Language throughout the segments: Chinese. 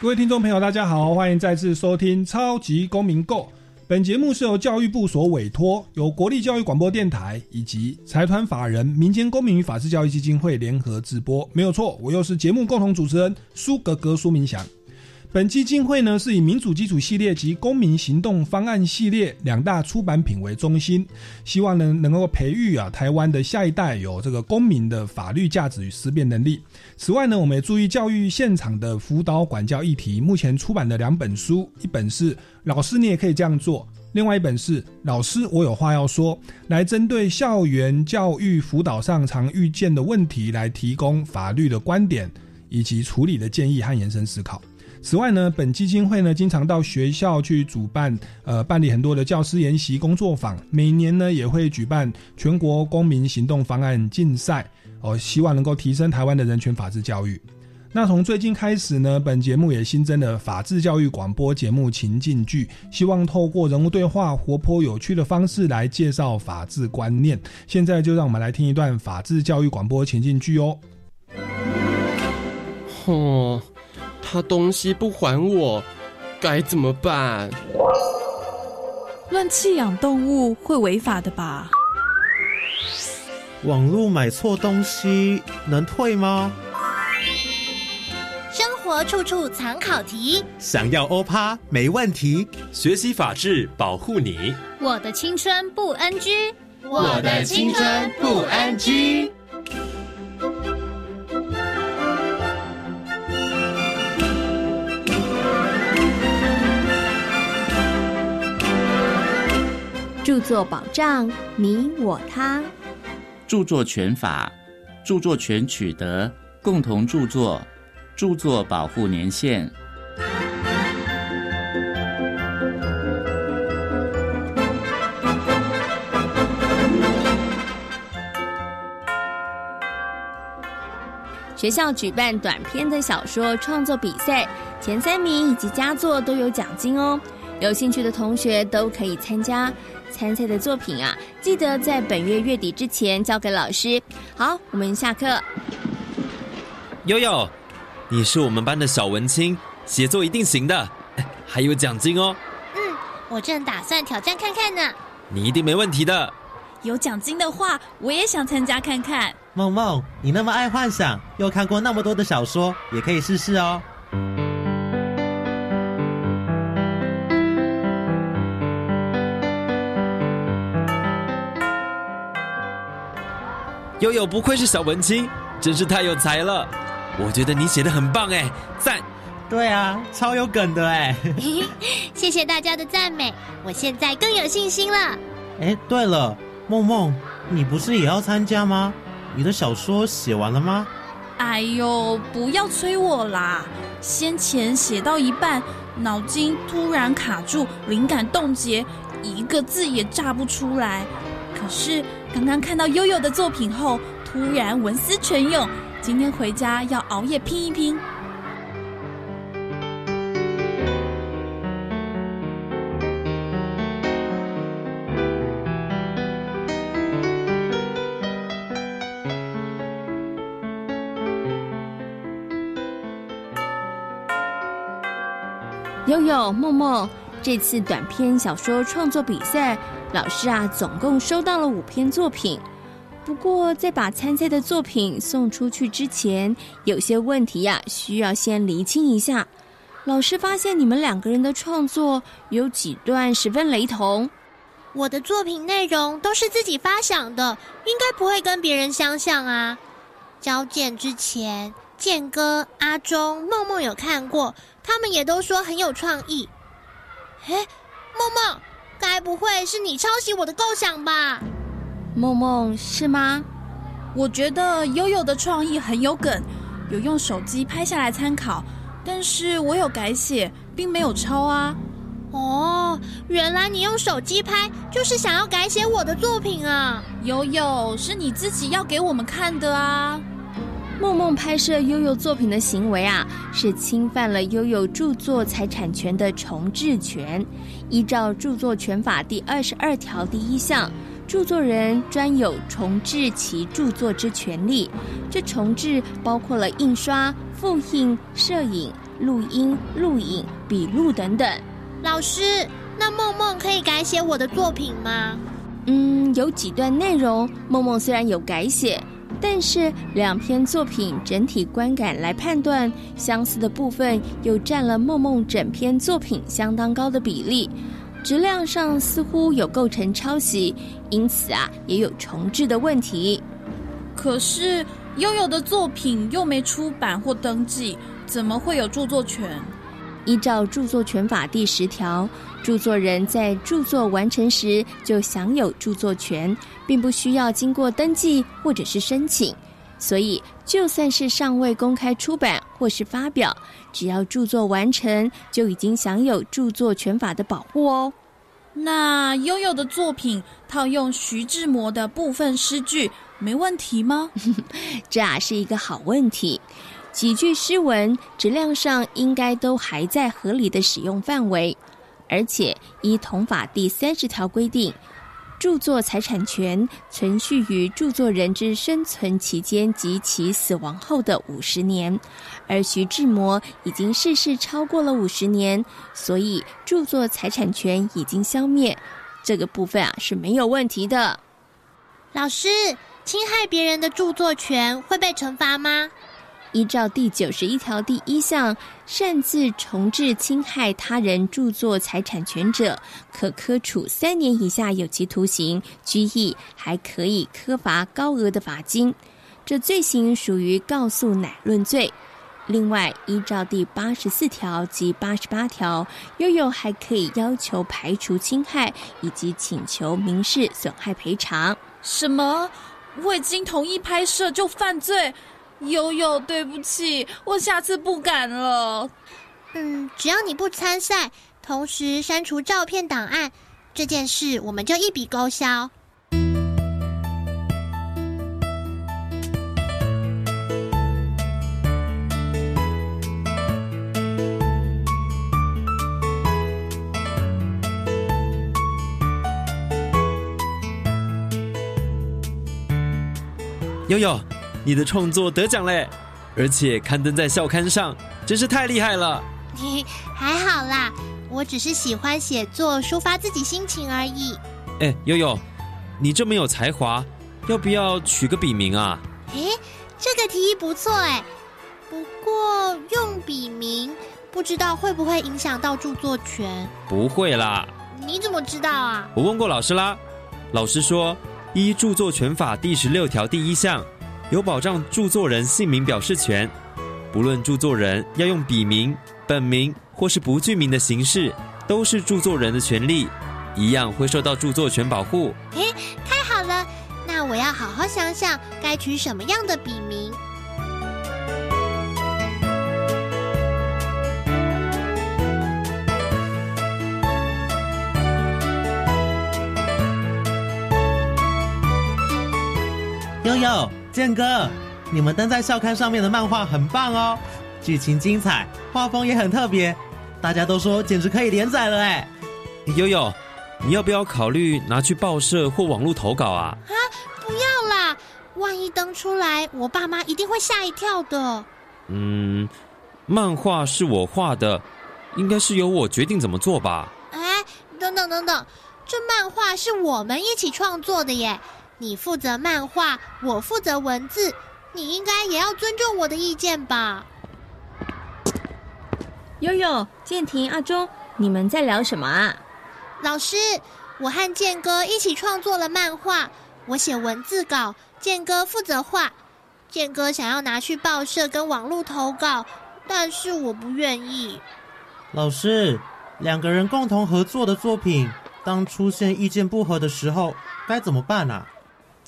各位听众朋友，大家好，欢迎再次收听《超级公民购》。本节目是由教育部所委托，由国立教育广播电台以及财团法人民间公民与法治教育基金会联合直播。没有错，我又是节目共同主持人苏格格苏明祥。本基金会呢是以民主基础系列及公民行动方案系列两大出版品为中心，希望呢能够培育啊台湾的下一代有这个公民的法律价值与思辨能力。此外呢，我们也注意教育现场的辅导管教议题。目前出版的两本书，一本是《老师你也可以这样做》，另外一本是《老师我有话要说》，来针对校园教育辅导上常遇见的问题，来提供法律的观点以及处理的建议和延伸思考。此外呢，本基金会呢经常到学校去主办，呃，办理很多的教师研习工作坊。每年呢也会举办全国公民行动方案竞赛，哦，希望能够提升台湾的人权法治教育。那从最近开始呢，本节目也新增了法治教育广播节目情境剧，希望透过人物对话、活泼有趣的方式来介绍法治观念。现在就让我们来听一段法治教育广播情境剧哦。哦。他东西不还我，该怎么办？乱弃养动物会违法的吧？网络买错东西能退吗？生活处处藏考题，想要欧趴没问题。学习法治，保护你。我的青春不 NG，我的青春不 NG。著作保障你我他，著作权法、著作权取得、共同著作、著作保护年限。学校举办短篇的小说创作比赛，前三名以及佳作都有奖金哦。有兴趣的同学都可以参加。参赛的作品啊，记得在本月月底之前交给老师。好，我们下课。悠悠，你是我们班的小文青，写作一定行的，还有奖金哦。嗯，我正打算挑战看看呢。你一定没问题的。有奖金的话，我也想参加看看。梦梦，你那么爱幻想，又看过那么多的小说，也可以试试哦。悠悠不愧是小文青，真是太有才了。我觉得你写的很棒哎，赞！对啊，超有梗的哎。谢谢大家的赞美，我现在更有信心了。哎，对了，梦梦，你不是也要参加吗？你的小说写完了吗？哎呦，不要催我啦！先前写到一半，脑筋突然卡住，灵感冻结，一个字也炸不出来。可是。刚刚看到悠悠的作品后，突然文思泉涌，今天回家要熬夜拼一拼。悠悠、梦梦，这次短篇小说创作比赛。老师啊，总共收到了五篇作品。不过，在把参赛的作品送出去之前，有些问题呀，需要先厘清一下。老师发现你们两个人的创作有几段十分雷同。我的作品内容都是自己发想的，应该不会跟别人相像啊。交件之前，建哥、阿忠、梦梦有看过，他们也都说很有创意。哎，梦梦。该不会是你抄袭我的构想吧？梦梦是吗？我觉得悠悠的创意很有梗，有用手机拍下来参考，但是我有改写，并没有抄啊。哦，原来你用手机拍，就是想要改写我的作品啊！悠悠，是你自己要给我们看的啊！梦梦拍摄悠悠作品的行为啊，是侵犯了悠悠著作财产权的重置权。依照著作权法第二十二条第一项，著作人专有重置其著作之权利。这重置包括了印刷、复印、摄影、录音、录影、笔录等等。老师，那梦梦可以改写我的作品吗？嗯，有几段内容，梦梦虽然有改写，但是两篇作品整体观感来判断，相似的部分又占了梦梦整篇作品相当高的比例，质量上似乎有构成抄袭，因此啊，也有重置的问题。可是悠悠的作品又没出版或登记，怎么会有著作权？依照著作权法第十条，著作人在著作完成时就享有著作权，并不需要经过登记或者是申请。所以，就算是尚未公开出版或是发表，只要著作完成，就已经享有著作权法的保护哦。那悠悠的作品套用徐志摩的部分诗句，没问题吗？这啊是一个好问题。几句诗文质量上应该都还在合理的使用范围，而且依同法第三十条规定，著作财产权存续于著作人之生存期间及其死亡后的五十年，而徐志摩已经逝世超过了五十年，所以著作财产权已经消灭，这个部分啊是没有问题的。老师，侵害别人的著作权会被惩罚吗？依照第九十一条第一项，擅自重置侵害他人著作财产权者，可科处三年以下有期徒刑、拘役，还可以科罚高额的罚金。这罪行属于告诉乃论罪。另外，依照第八十四条及八十八条，悠悠还可以要求排除侵害，以及请求民事损害赔偿。什么？未经同意拍摄就犯罪？悠悠，对不起，我下次不敢了。嗯，只要你不参赛，同时删除照片档案，这件事我们就一笔勾销。悠悠。你的创作得奖嘞，而且刊登在校刊上，真是太厉害了。还好啦，我只是喜欢写作，抒发自己心情而已。哎，悠悠，你这么有才华，要不要取个笔名啊？哎，这个提议不错哎，不过用笔名不知道会不会影响到著作权？不会啦。你怎么知道啊？我问过老师啦，老师说依著作权法第十六条第一项。有保障著作人姓名表示权，不论著作人要用笔名、本名或是不具名的形式，都是著作人的权利，一样会受到著作权保护。诶，太好了，那我要好好想想该取什么样的笔名。悠悠。建哥，你们登在校刊上面的漫画很棒哦，剧情精彩，画风也很特别，大家都说简直可以连载了哎。悠悠，你要不要考虑拿去报社或网络投稿啊？啊，不要啦，万一登出来，我爸妈一定会吓一跳的。嗯，漫画是我画的，应该是由我决定怎么做吧？哎，等等等等，这漫画是我们一起创作的耶。你负责漫画，我负责文字，你应该也要尊重我的意见吧？悠悠、建廷、阿忠，你们在聊什么啊？老师，我和建哥一起创作了漫画，我写文字稿，建哥负责画。建哥想要拿去报社跟网络投稿，但是我不愿意。老师，两个人共同合作的作品，当出现意见不合的时候，该怎么办啊？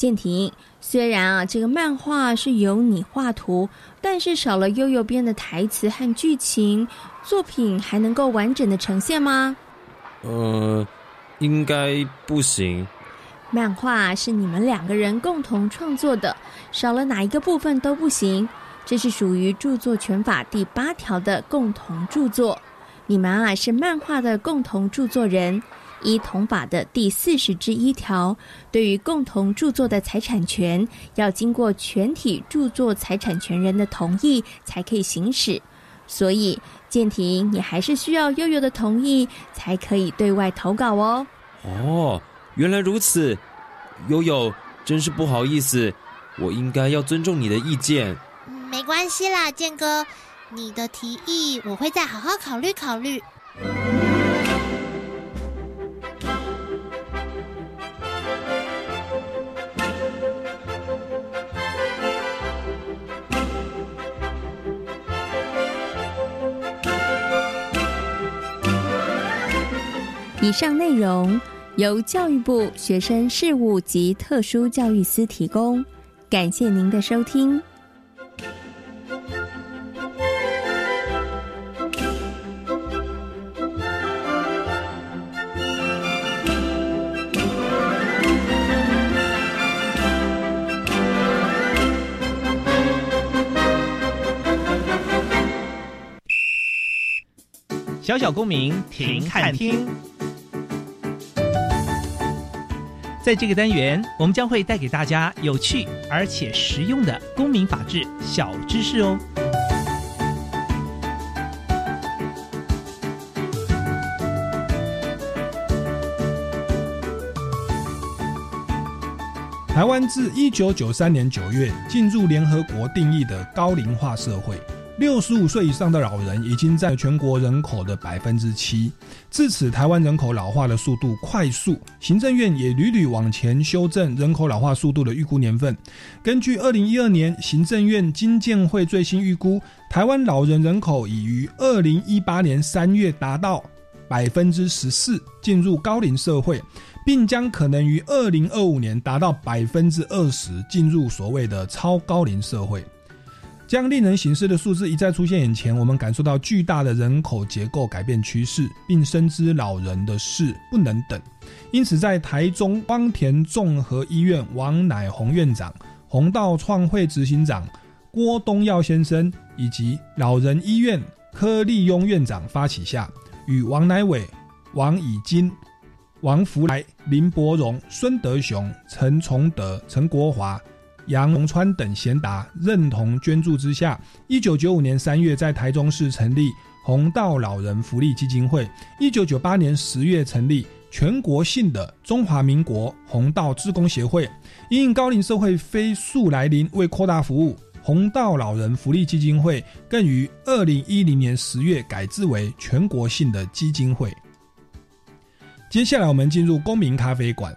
建廷，虽然啊这个漫画是由你画图，但是少了悠悠编的台词和剧情，作品还能够完整的呈现吗？呃，应该不行。漫画是你们两个人共同创作的，少了哪一个部分都不行。这是属于著作权法第八条的共同著作，你们啊是漫画的共同著作人。依同法的第四十之一条，对于共同著作的财产权，要经过全体著作财产权人的同意才可以行使。所以，建庭，你还是需要悠悠的同意才可以对外投稿哦。哦，原来如此，悠悠，真是不好意思，我应该要尊重你的意见。没关系啦，建哥，你的提议我会再好好考虑考虑。以上内容由教育部学生事务及特殊教育司提供，感谢您的收听。小小公民停看听，在这个单元，我们将会带给大家有趣而且实用的公民法治小知识哦。台湾自一九九三年九月进入联合国定义的高龄化社会。六十五岁以上的老人已经占全国人口的百分之七，至此台湾人口老化的速度快速，行政院也屡屡往前修正人口老化速度的预估年份。根据二零一二年行政院经建会最新预估，台湾老人人口已于二零一八年三月达到百分之十四，进入高龄社会，并将可能于二零二五年达到百分之二十，进入所谓的超高龄社会。将令人醒思的数字一再出现眼前，我们感受到巨大的人口结构改变趋势，并深知老人的事不能等。因此，在台中邦田综合医院王乃宏院长、宏道创会执行长郭东耀先生以及老人医院柯立庸院长发起下，与王乃伟、王以金、王福来、林伯荣、孙德雄、陈崇德、陈国华。杨龙川等贤达认同捐助之下，一九九五年三月在台中市成立红道老人福利基金会。一九九八年十月成立全国性的中华民国红道志工协会。因应高龄社会飞速来临，为扩大服务，红道老人福利基金会更于二零一零年十月改制为全国性的基金会。接下来我们进入公民咖啡馆。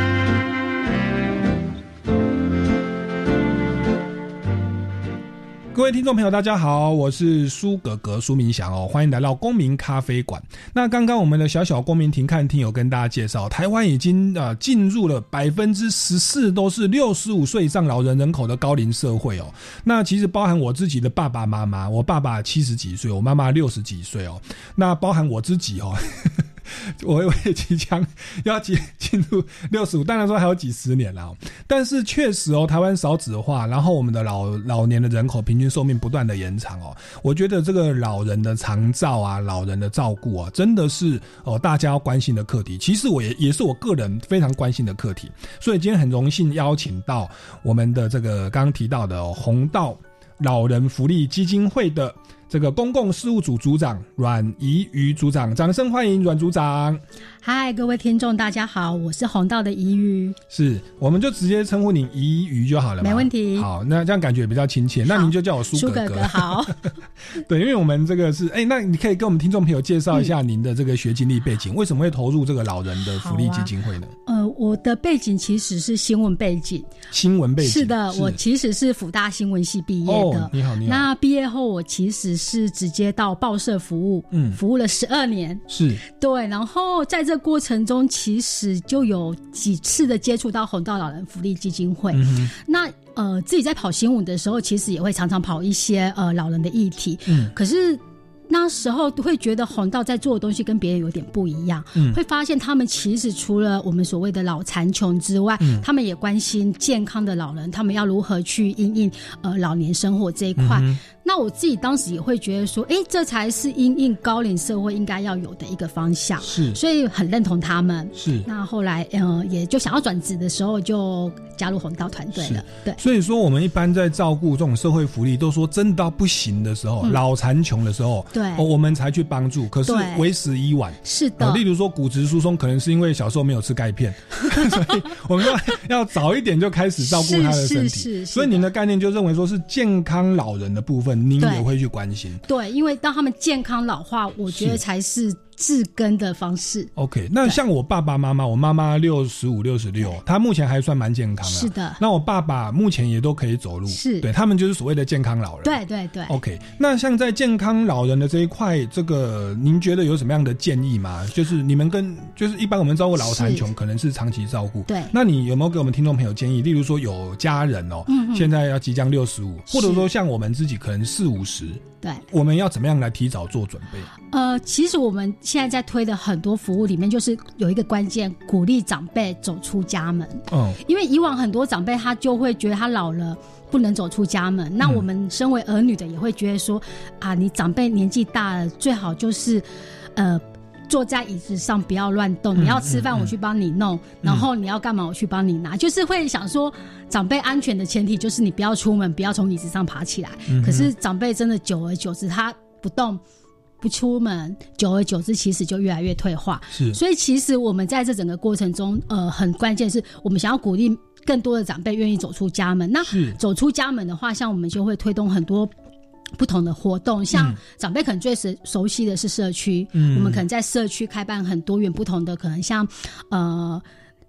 各位听众朋友，大家好，我是苏格格苏明祥哦，欢迎来到公民咖啡馆。那刚刚我们的小小公民庭看厅有跟大家介绍，台湾已经呃进入了百分之十四都是六十五岁以上老人人口的高龄社会哦。那其实包含我自己的爸爸妈妈，我爸爸七十几岁，我妈妈六十几岁哦。那包含我自己哦。我 我也即将 要进进入六十五，当然说还有几十年了，但是确实哦，台湾少子化，然后我们的老老年的人口平均寿命不断的延长哦，我觉得这个老人的长照啊，老人的照顾啊，真的是哦大家要关心的课题。其实我也也是我个人非常关心的课题，所以今天很荣幸邀请到我们的这个刚刚提到的红道老人福利基金会的。这个公共事务组组长阮怡瑜组长，掌声欢迎阮组长。嗨，各位听众，大家好，我是红道的怡瑜。是，我们就直接称呼您怡瑜就好了。没问题。好，那这样感觉比较亲切。那您就叫我苏哥哥。好。对，因为我们这个是，哎，那你可以跟我们听众朋友介绍一下您的这个学经历背景，为什么会投入这个老人的福利基金会呢？呃，的背景其实是新闻背景，新闻背景是的，我其实是辅大新闻系毕业的。你好，你好。那毕业后，我其实是直接到报社服务，嗯，服务了十二年。是对，然后在这过程中，其实就有几次的接触到红道老人福利基金会。那呃，自己在跑新闻的时候，其实也会常常跑一些呃老人的议题。嗯，可是。那时候会觉得红道在做的东西跟别人有点不一样，嗯，会发现他们其实除了我们所谓的老残穷之外，嗯，他们也关心健康的老人，他们要如何去应应呃老年生活这一块。那我自己当时也会觉得说，哎，这才是因应高龄社会应该要有的一个方向，是，所以很认同他们。是，那后来呃，也就想要转职的时候，就加入红道团队了。对，所以说我们一般在照顾这种社会福利，都说真到不行的时候，老残穷的时候，对，我们才去帮助。可是为时已晚。是的，例如说骨质疏松，可能是因为小时候没有吃钙片，所以我们要要早一点就开始照顾他的身体。是所以您的概念就认为说是健康老人的部分，您也会去。关心对，因为当他们健康老化，我觉得才是。治根的方式。OK，那像我爸爸妈妈，我妈妈六十五、六十六，她目前还算蛮健康的。是的。那我爸爸目前也都可以走路。是。对他们就是所谓的健康老人。对对对。OK，那像在健康老人的这一块，这个您觉得有什么样的建议吗？就是你们跟就是一般我们照顾老残穷，可能是长期照顾。对。那你有没有给我们听众朋友建议？例如说有家人哦，现在要即将六十五，或者说像我们自己可能四五十。对，我们要怎么样来提早做准备？呃，其实我们现在在推的很多服务里面，就是有一个关键，鼓励长辈走出家门。嗯，因为以往很多长辈他就会觉得他老了不能走出家门，那我们身为儿女的也会觉得说，啊，你长辈年纪大了，最好就是呃。坐在椅子上不要乱动，你要吃饭我去帮你弄，然后你要干嘛我去帮你拿，就是会想说长辈安全的前提就是你不要出门，不要从椅子上爬起来。可是长辈真的久而久之他不动不出门，久而久之其实就越来越退化。是，所以其实我们在这整个过程中，呃，很关键是我们想要鼓励更多的长辈愿意走出家门。那走出家门的话，像我们就会推动很多。不同的活动，像长辈可能最熟熟悉的是社区，我们可能在社区开办很多元不同的，可能像呃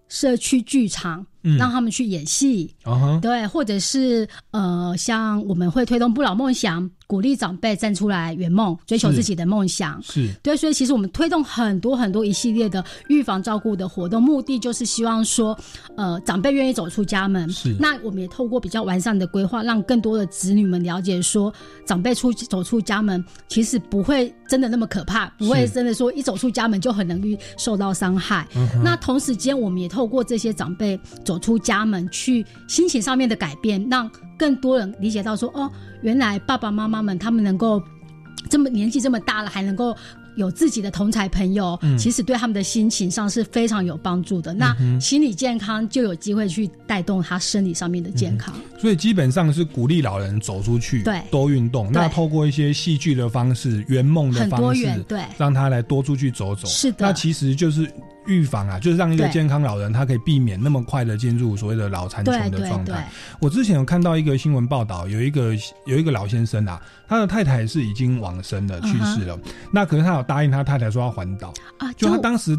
社区剧场。让他们去演戏，对，或者是呃，像我们会推动不老梦想，鼓励长辈站出来圆梦，追求自己的梦想。是对，所以其实我们推动很多很多一系列的预防照顾的活动，目的就是希望说，呃，长辈愿意走出家门。是，那我们也透过比较完善的规划，让更多的子女们了解说，长辈出走出家门，其实不会真的那么可怕，不会真的说一走出家门就很容易受到伤害。那同时间，我们也透过这些长辈走。走出家门去，心情上面的改变，让更多人理解到说，哦，原来爸爸妈妈们他们能够这么年纪这么大了，还能够有自己的同才朋友，其实对他们的心情上是非常有帮助的。那心理健康就有机会去带动他生理上面的健康。所以基本上是鼓励老人走出去，对，多运动。那透过一些戏剧的方式、圆梦的方式，对，让他来多出去走走。是的，那其实就是。预防啊，就是让一个健康老人他可以避免那么快的进入所谓的老残穷的状态。我之前有看到一个新闻报道，有一个有一个老先生啊，他的太太是已经往生了，去世了。那可是他有答应他太太说要环岛啊，就他当时。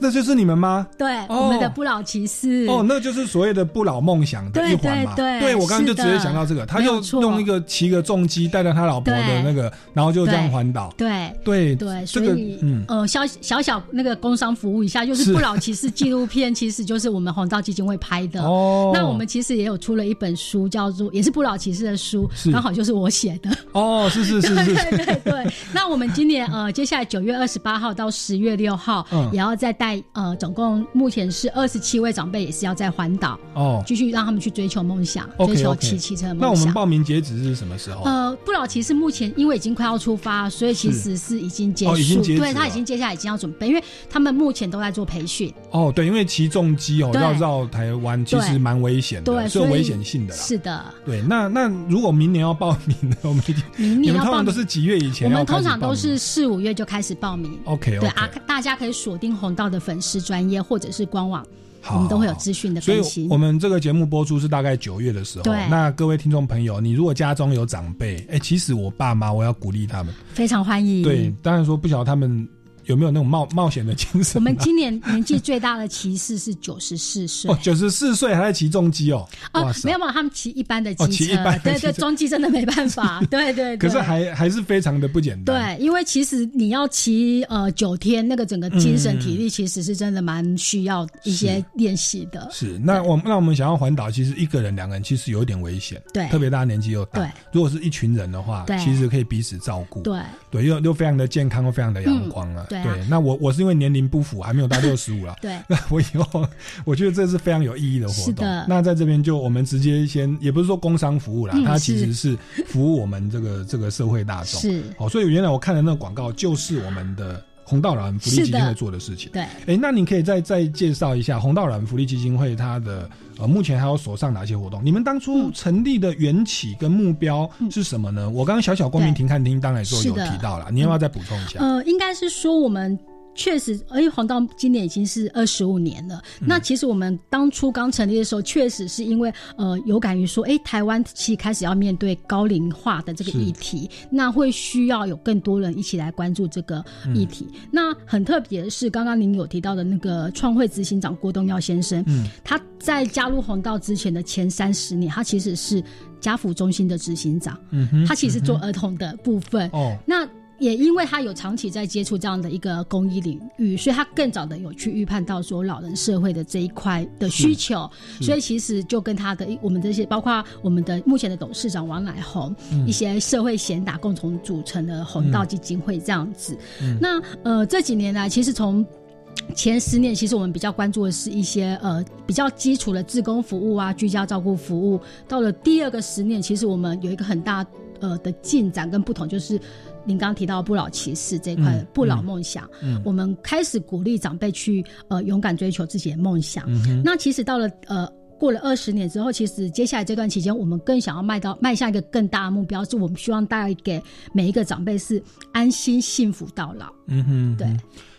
那就是你们吗？对，我们的不老骑士。哦，那就是所谓的不老梦想的一环嘛。对对，我刚刚就直接想到这个，他就用一个骑个重机带着他老婆的那个，然后就这样环岛。对对对，所以嗯呃，小小小那个工商服务一下，就是不老骑士纪录片，其实就是我们红道基金会拍的。哦，那我们其实也有出了一本书，叫做也是不老骑士的书，刚好就是我写的。哦，是是是是，对对对。那我们今年呃，接下来九月二十八号到十月六号，也要再带。呃，总共目前是二十七位长辈，也是要在环岛哦，继续让他们去追求梦想，追求骑骑车梦想。那我们报名截止是什么时候？呃，不老骑士目前因为已经快要出发，所以其实是已经结束，对他已经接下来已经要准备，因为他们目前都在做培训。哦，对，因为骑重机哦要绕台湾，其实蛮危险的，是有危险性的啦。是的，对。那那如果明年要报名呢？我们 明年要报名都是几月以前？我们通常都是四五月就开始报名。OK，对啊，大家可以锁定红道的粉丝专业或者是官网，我们都会有资讯的更新。我们这个节目播出是大概九月的时候。对，那各位听众朋友，你如果家中有长辈，哎，其实我爸妈，我要鼓励他们，非常欢迎。对，当然说不晓得他们有没有那种冒冒险的精神？我们今年年纪最大的骑士是九十四岁哦，九十四岁还在骑重机哦。哦，没有没有，他们骑一般的机车，对对，重 机真的没办法，对对。可是还还是非常的不简单。对，因为其实你要骑呃九天，那个整个精神体力其实是真的蛮需要一些练习的。是，那我那我们想要环岛，其实一个人、两个人其实有点危险。对，特别大家年纪又大。对，如果是一群人的话，其实可以彼此照顾。对对，又又非常的健康，又非常的阳光啊。对，那我我是因为年龄不符，还没有到 六十五了。对，那我以后 我觉得这是非常有意义的活动。那在这边就我们直接先，也不是说工商服务啦，它其实是服务我们这个这个社会大众。是哦，所以原来我看的那个广告就是我们的红道然福利基金会做的事情。对，哎，那您可以再再介绍一下红道然福利基金会它的呃目前还有手上哪些活动？你们当初成立的缘起跟目标是什么呢？我刚刚小小光明庭看厅当然说有提到了，你要不要再补充一下？呃，应该是说我们。确实，而且黄道今年已经是二十五年了。那其实我们当初刚成立的时候，确实是因为呃有感于说，哎，台湾其实开始要面对高龄化的这个议题，那会需要有更多人一起来关注这个议题。那很特别的是，刚刚您有提到的那个创会执行长郭东耀先生，嗯，他在加入黄道之前的前三十年，他其实是家福中心的执行长，嗯哼，他其实做儿童的部分，哦，那。也因为他有长期在接触这样的一个公益领域，所以他更早的有去预判到说老人社会的这一块的需求，所以其实就跟他的我们这些包括我们的目前的董事长王乃红，一些社会贤达共同组成的红道基金会这样子。那呃这几年来，其实从前十年，其实我们比较关注的是一些呃比较基础的自工服务啊、居家照顾服务。到了第二个十年，其实我们有一个很大呃的进展跟不同，就是。您刚提到不老骑士这块不老梦想，我们开始鼓励长辈去呃勇敢追求自己的梦想。那其实到了呃过了二十年之后，其实接下来这段期间，我们更想要迈到迈向一个更大的目标，是我们希望带给每一个长辈是安心幸福到老。嗯哼，对。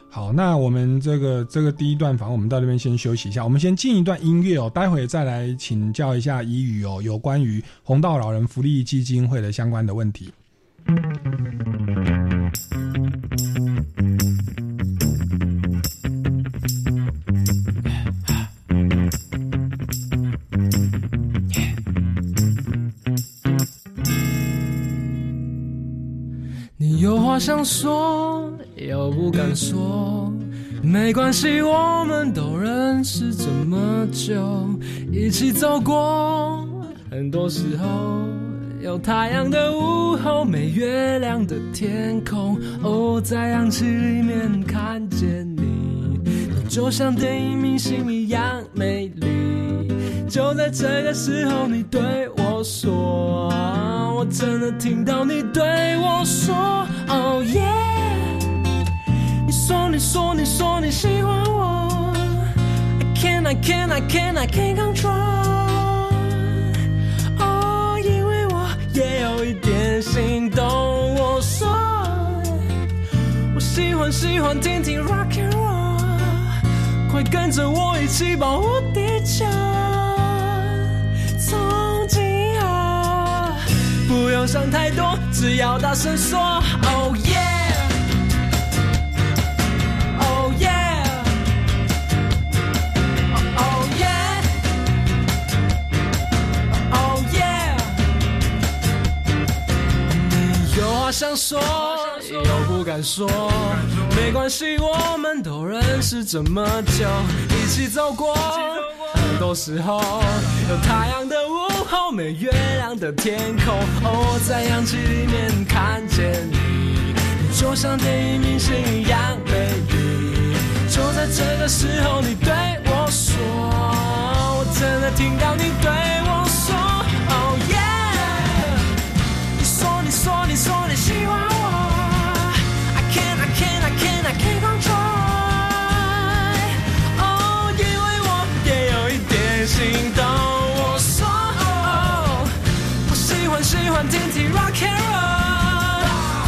好，那我们这个这个第一段房，我们到这边先休息一下，我们先进一段音乐哦，待会再来请教一下怡宇哦，有关于红道老人福利基金会的相关的问题。你有话想说，又不敢说，没关系，我们都认识这么久，一起走过很多时候。有太阳的午后，没月亮的天空。哦，在氧气里面看见你，你就像电影明星一样美丽。就在这个时候，你对我说，我真的听到你对我说，Oh yeah。你说，你说，你说你喜欢我，I can't, I can't, I can't, I can't control。欢喜欢听听 rock and roll，快跟着我一起保护地球。从今后不用想太多，只要大声说，Oh yeah。想说不敢说，没关系，我们都认识这么久，一起走过。很多时候，有太阳的午后，没月亮的天空，哦，在氧气里面看见你，你就像电影明星一样美丽。就在这个时候，你对我说，我真的听到你对我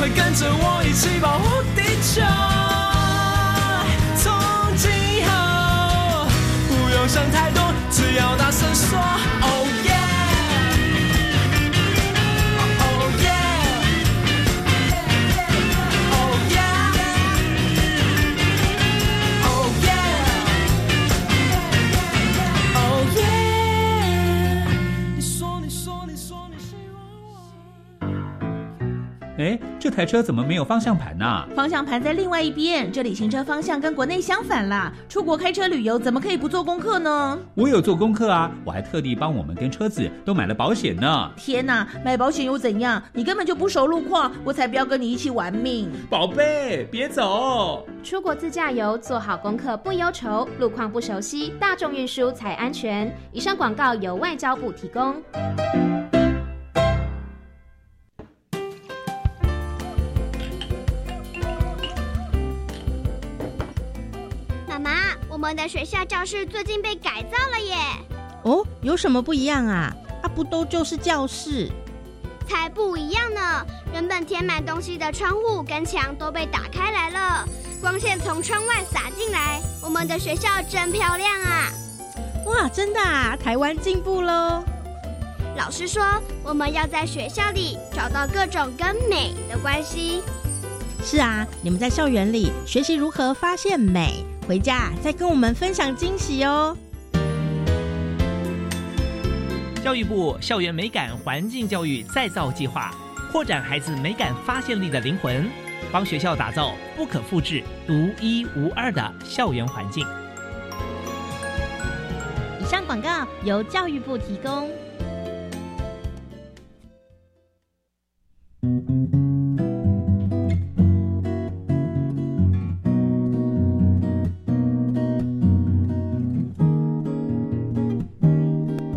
快跟着我一起保护地球。从今后不用想太多，只要大声说 OK 哎，这台车怎么没有方向盘呢？方向盘在另外一边，这里行车方向跟国内相反啦。出国开车旅游怎么可以不做功课呢？我有做功课啊，我还特地帮我们跟车子都买了保险呢。天哪，买保险又怎样？你根本就不熟路况，我才不要跟你一起玩命。宝贝，别走！出国自驾游，做好功课不忧愁，路况不熟悉，大众运输才安全。以上广告由外交部提供。们的学校教室最近被改造了耶！哦，有什么不一样啊？啊，不都就是教室？才不一样呢！原本填满东西的窗户跟墙都被打开来了，光线从窗外洒进来。我们的学校真漂亮啊！哇，真的啊！台湾进步喽！老师说，我们要在学校里找到各种跟美的关系。是啊，你们在校园里学习如何发现美。回家再跟我们分享惊喜哦！教育部校园美感环境教育再造计划，扩展孩子美感发现力的灵魂，帮学校打造不可复制、独一无二的校园环境。以上广告由教育部提供。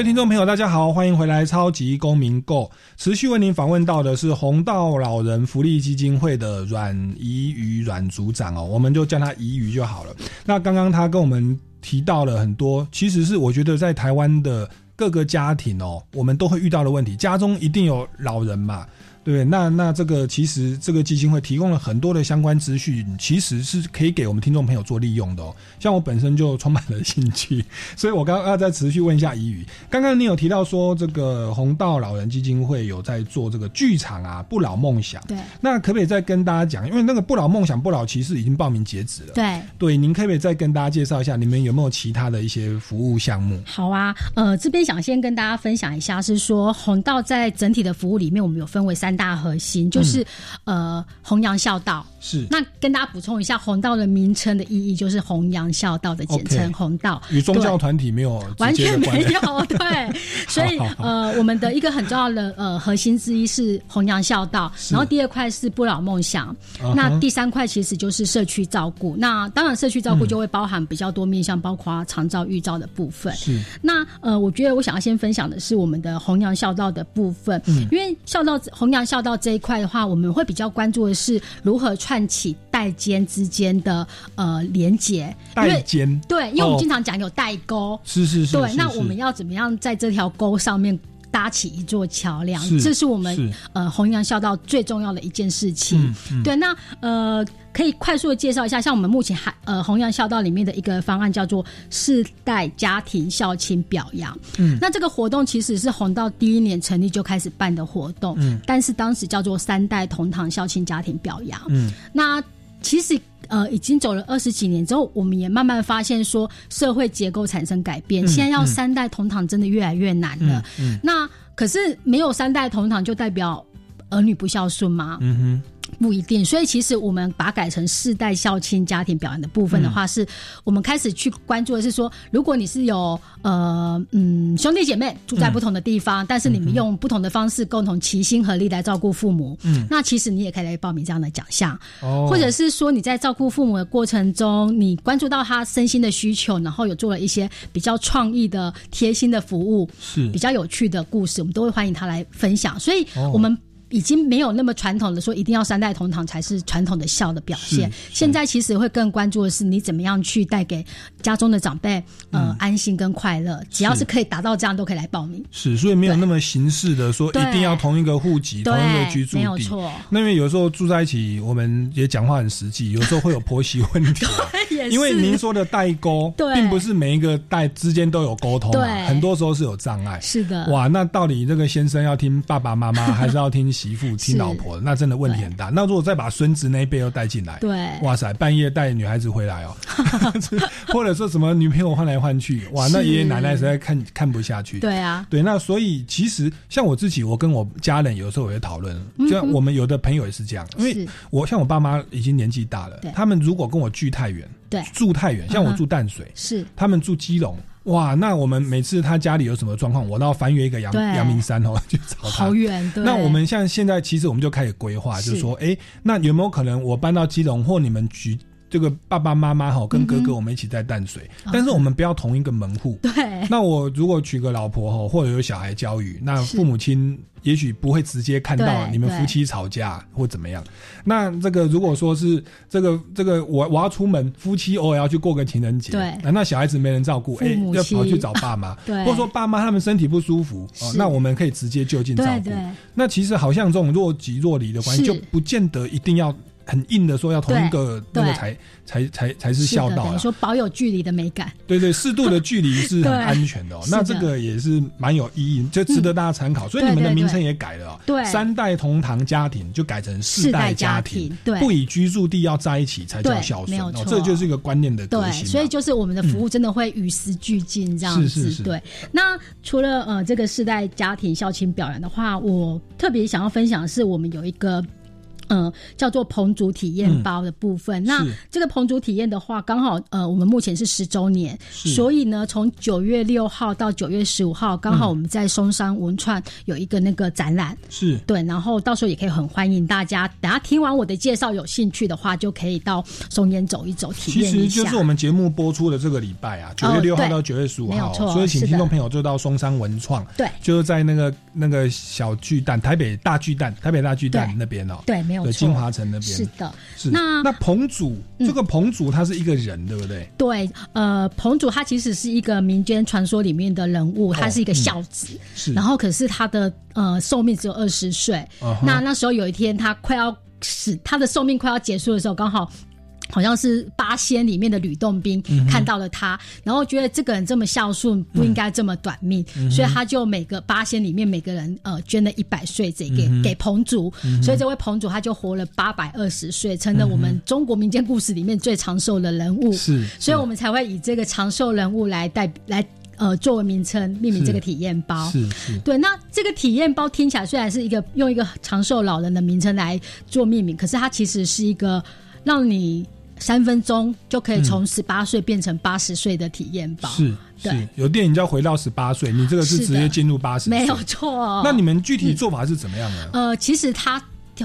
位听众朋友，大家好，欢迎回来《超级公民购》，持续为您访问到的是红道老人福利基金会的阮怡瑜阮组长哦，我们就叫他怡瑜就好了。那刚刚他跟我们提到了很多，其实是我觉得在台湾的各个家庭哦，我们都会遇到的问题，家中一定有老人嘛。对，那那这个其实这个基金会提供了很多的相关资讯，其实是可以给我们听众朋友做利用的哦。像我本身就充满了兴趣，所以我刚刚要再持续问一下怡宇。刚刚你有提到说这个红道老人基金会有在做这个剧场啊，不老梦想。对，那可不可以再跟大家讲？因为那个不老梦想、不老骑士已经报名截止了。对，对，您可不可以再跟大家介绍一下，你们有没有其他的一些服务项目？好啊，呃，这边想先跟大家分享一下，是说红道在整体的服务里面，我们有分为三大核心。就是，呃，弘扬孝道。是。那跟大家补充一下，弘道的名称的意义就是弘扬孝道的简称，弘道。与宗教团体没有完全没有对。所以，呃，我们的一个很重要的呃核心之一是弘扬孝道，然后第二块是不老梦想，那第三块其实就是社区照顾。那当然，社区照顾就会包含比较多面向，包括长照、预照的部分。是。那呃，我觉得我想要先分享的是我们的弘扬孝道的部分，因为孝道弘扬孝道这一块。的话，我们会比较关注的是如何串起代间之间的呃连接。代间对，因为我们经常讲有代沟，是是是。对，那我们要怎么样在这条沟上面搭起一座桥梁？这是我们呃弘扬孝道最重要的一件事情。对，那呃。可以快速的介绍一下，像我们目前还呃弘扬孝道里面的一个方案叫做世代家庭孝亲表扬。嗯，那这个活动其实是弘道第一年成立就开始办的活动。嗯，但是当时叫做三代同堂孝亲家庭表扬。嗯，那其实呃已经走了二十几年之后，我们也慢慢发现说社会结构产生改变，现在要三代同堂真的越来越难了。嗯，那可是没有三代同堂就代表儿女不孝顺吗？嗯哼。不一定，所以其实我们把改成世代孝亲家庭表扬的部分的话，是我们开始去关注的是说，如果你是有呃嗯兄弟姐妹住在不同的地方，但是你们用不同的方式共同齐心合力来照顾父母，嗯，那其实你也可以来报名这样的奖项，哦，或者是说你在照顾父母的过程中，你关注到他身心的需求，然后有做了一些比较创意的贴心的服务，是。比较有趣的故事，我们都会欢迎他来分享，所以我们。已经没有那么传统的说一定要三代同堂才是传统的孝的表现。现在其实会更关注的是你怎么样去带给家中的长辈呃安心跟快乐。只要是可以达到这样，都可以来报名。是，所以没有那么形式的说一定要同一个户籍、同一个居住地。没有错。那因为有时候住在一起，我们也讲话很实际，有时候会有婆媳问题。因为您说的代沟，并不是每一个代之间都有沟通，很多时候是有障碍。是的。哇，那到底这个先生要听爸爸妈妈，还是要听媳妇、听老婆？那真的问题很大。那如果再把孙子那一辈又带进来，对，哇塞，半夜带女孩子回来哦，或者说什么女朋友换来换去，哇，那爷爷奶奶实在看看不下去。对啊，对，那所以其实像我自己，我跟我家人有时候也会讨论，就像我们有的朋友也是这样，因为我像我爸妈已经年纪大了，他们如果跟我聚太远，对，住太远，像我住淡水，是。他们住基隆。哇，那我们每次他家里有什么状况，我都要翻越一个阳阳明山哦去找他。好远，那我们像现在，其实我们就开始规划，就是说，哎，那有没有可能我搬到基隆，或你们局这个爸爸妈妈哈跟哥哥我们一起在淡水，但是我们不要同一个门户。对。那我如果娶个老婆哈，或者有小孩教育，那父母亲。也许不会直接看到你们夫妻吵架或怎么样。那这个如果说是这个这个我我要出门，夫妻偶尔要去过个情人节，对，那小孩子没人照顾，哎，要跑去找爸妈，对，或者说爸妈他们身体不舒服，那我们可以直接就近照顾。那其实好像这种若即若离的关系，就不见得一定要。很硬的说要同一个那个才才才才是孝道，你说保有距离的美感，对对，适度的距离是 很安全的。哦那这个也是蛮有意义，就值得大家参考。所以你们的名称也改了，对，三代同堂家庭就改成四代家庭，对，不以居住地要在一起才叫孝顺，这就是一个观念的革新。所以就是我们的服务真的会与时俱进这样子。对，那除了呃这个世代家庭孝亲表扬的话，我特别想要分享的是，我们有一个。嗯，叫做棚主体验包的部分。那这个棚主体验的话，刚好呃，我们目前是十周年，所以呢，从九月六号到九月十五号，刚好我们在松山文创有一个那个展览，是对。然后到时候也可以很欢迎大家，等下听完我的介绍，有兴趣的话，就可以到松烟走一走，体验一下。其实就是我们节目播出的这个礼拜啊，九月六号到九月十五号，所以请听众朋友就到松山文创，对，就是在那个那个小巨蛋，台北大巨蛋，台北大巨蛋那边哦，对，没有。对，金华城那边是的，是那那彭祖这个彭祖他是一个人，对不对？对，呃，彭祖他其实是一个民间传说里面的人物，他是一个孝子，是。然后可是他的呃寿命只有二十岁，那那时候有一天他快要死，他的寿命快要结束的时候，刚好。好像是八仙里面的吕洞宾看到了他，然后觉得这个人这么孝顺，不应该这么短命，所以他就每个八仙里面每个人呃捐了一百岁，这给给彭祖，所以这位彭祖他就活了八百二十岁，成了我们中国民间故事里面最长寿的人物。是，所以我们才会以这个长寿人物来代来呃作为名称命名这个体验包。是是，对。那这个体验包听起来虽然是一个用一个长寿老人的名称来做命名，可是它其实是一个让你。三分钟就可以从十八岁变成八十岁的体验包，是是，有电影叫回到十八岁，你这个是直接进入八十，没有错。那你们具体做法是怎么样的？呃，其实它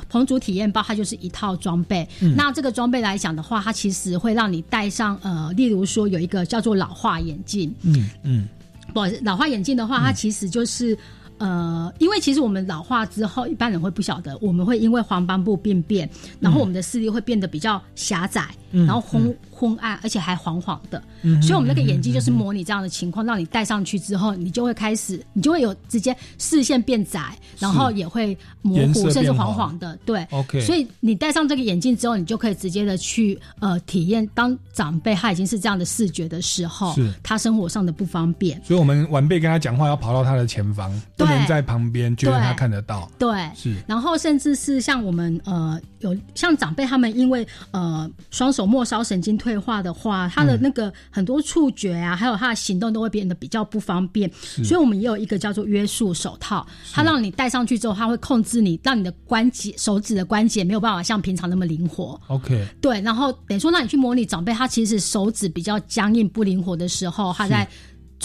彭主体验包它就是一套装备，那这个装备来讲的话，它其实会让你戴上呃，例如说有一个叫做老化眼镜，嗯嗯，不，老化眼镜的话，它其实就是。呃，因为其实我们老化之后，一般人会不晓得，我们会因为黄斑部病变，然后我们的视力会变得比较狭窄，然后昏昏暗，而且还黄黄的。嗯所以，我们那个眼镜就是模拟这样的情况，让你戴上去之后，你就会开始，你就会有直接视线变窄，然后也会模糊，甚至黄黄的。对，OK。所以你戴上这个眼镜之后，你就可以直接的去呃体验，当长辈他已经是这样的视觉的时候，是他生活上的不方便。所以我们晚辈跟他讲话要跑到他的前方。不能在旁边，觉得他看得到。对，是。然后甚至是像我们呃，有像长辈他们，因为呃双手末梢神经退化的话，他的那个很多触觉啊，还有他的行动都会变得比较不方便。所以我们也有一个叫做约束手套，它让你戴上去之后，它会控制你，让你的关节手指的关节没有办法像平常那么灵活。OK。对，然后等于说让你去模拟长辈，他其实手指比较僵硬不灵活的时候，他在。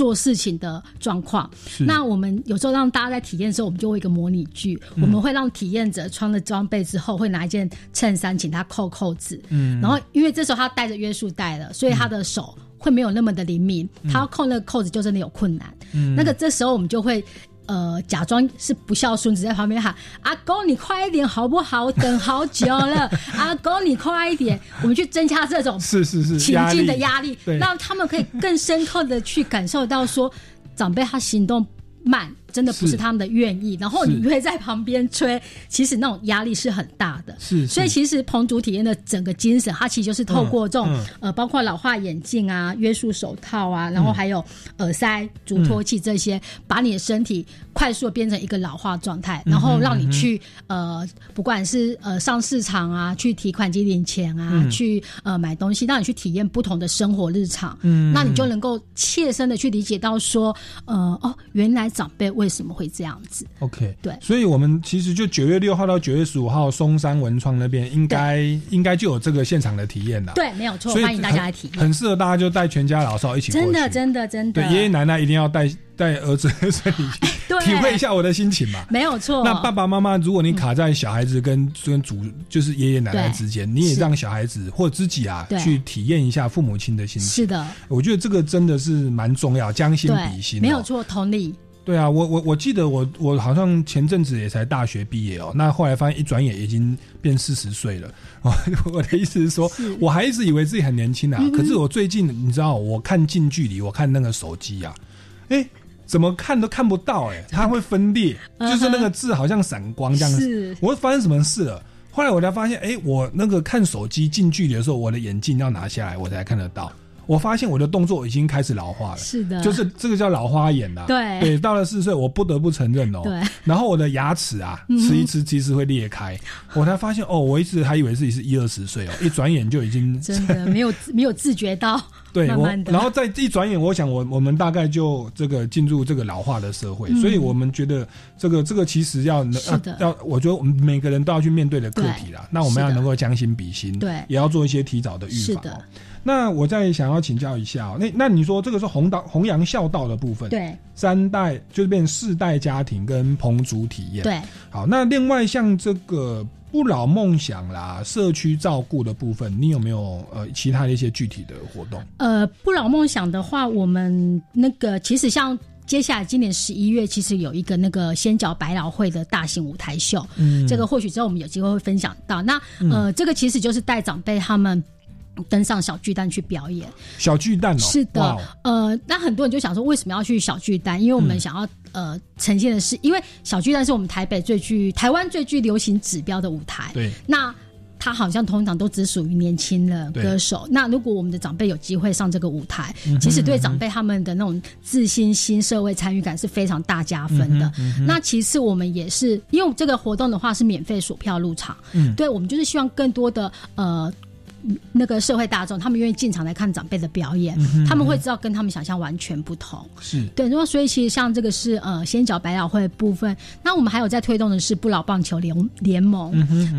做事情的状况，那我们有时候让大家在体验的时候，我们就会一个模拟剧，我们会让体验者穿了装备之后，会拿一件衬衫，请他扣扣子，嗯，然后因为这时候他带着约束带了，所以他的手会没有那么的灵敏，他要扣那个扣子就真的有困难，嗯，那个这时候我们就会呃，假装是不孝孙子在旁边喊：“阿公，你快一点好不好？等好久了，阿公你快一点。”我们去增加这种是是是情境的压力，让他们可以更深刻的去感受到说，长辈他行动慢。真的不是他们的愿意，然后你会在旁边吹，其实那种压力是很大的。是，所以其实彭主体验的整个精神，它其实就是透过这种呃，包括老化眼镜啊、约束手套啊，然后还有耳塞、足托器这些，把你的身体快速的变成一个老化状态，然后让你去呃，不管是呃上市场啊，去提款机领钱啊，去呃买东西，让你去体验不同的生活日常。嗯，那你就能够切身的去理解到说，呃，哦，原来长辈。为什么会这样子？OK，对，所以我们其实就九月六号到九月十五号，松山文创那边应该应该就有这个现场的体验了。对，没有错，欢迎大家来体验，很适合大家就带全家老少一起。真的，真的，真的，对，爷爷奶奶一定要带 带儿子孙女去体会一下我的心情嘛。没有错。那爸爸妈妈，如果你卡在小孩子跟跟主就是爷爷奶奶之间，你也让小孩子或自己啊去体验一下父母亲的心情。是的，我觉得这个真的是蛮重要，将心比心。没有错，同理。对啊，我我我记得我我好像前阵子也才大学毕业哦，那后来发现一转眼已经变四十岁了。我的意思是说，我还一直以为自己很年轻啊，可是我最近你知道，我看近距离，我看那个手机啊，哎，怎么看都看不到哎，它会分裂，就是那个字好像闪光这样子。我发生什么事了？后来我才发现，哎，我那个看手机近距离的时候，我的眼镜要拿下来，我才看得到。我发现我的动作已经开始老化了，是的，就是这个叫老花眼呐。对对，到了四岁，我不得不承认哦。对。然后我的牙齿啊，吃一吃其实会裂开，我才发现哦，我一直还以为自己是一二十岁哦，一转眼就已经 真的没有没有自觉到。对，我然后再一转眼，我想我我们大概就这个进入这个老化的社会，所以我们觉得这个这个其实要要要，我觉得我们每个人都要去面对的课题啦。那我们要能够将心比心，对，也要做一些提早的预防。那我再想要请教一下，那那你说这个是弘道弘扬孝道的部分，对，三代就是变四代家庭跟棚主体验，对，好，那另外像这个不老梦想啦，社区照顾的部分，你有没有呃其他的一些具体的活动？呃，不老梦想的话，我们那个其实像接下来今年十一月，其实有一个那个仙脚百老汇的大型舞台秀，嗯，这个或许之后我们有机会会分享到。那呃，这个其实就是带长辈他们。登上小巨蛋去表演，小巨蛋哦，是的，呃，那很多人就想说，为什么要去小巨蛋？因为我们想要呃呈现的是，因为小巨蛋是我们台北最具、台湾最具流行指标的舞台。对，那他好像通常都只属于年轻的歌手。那如果我们的长辈有机会上这个舞台，其实对长辈他们的那种自信心、社会参与感是非常大加分的。那其次，我们也是因为这个活动的话是免费锁票入场，嗯，对我们就是希望更多的呃。那个社会大众，他们愿意进场来看长辈的表演，他们会知道跟他们想象完全不同。是对，然后所以其实像这个是呃先脚百老汇部分，那我们还有在推动的是不老棒球联联盟。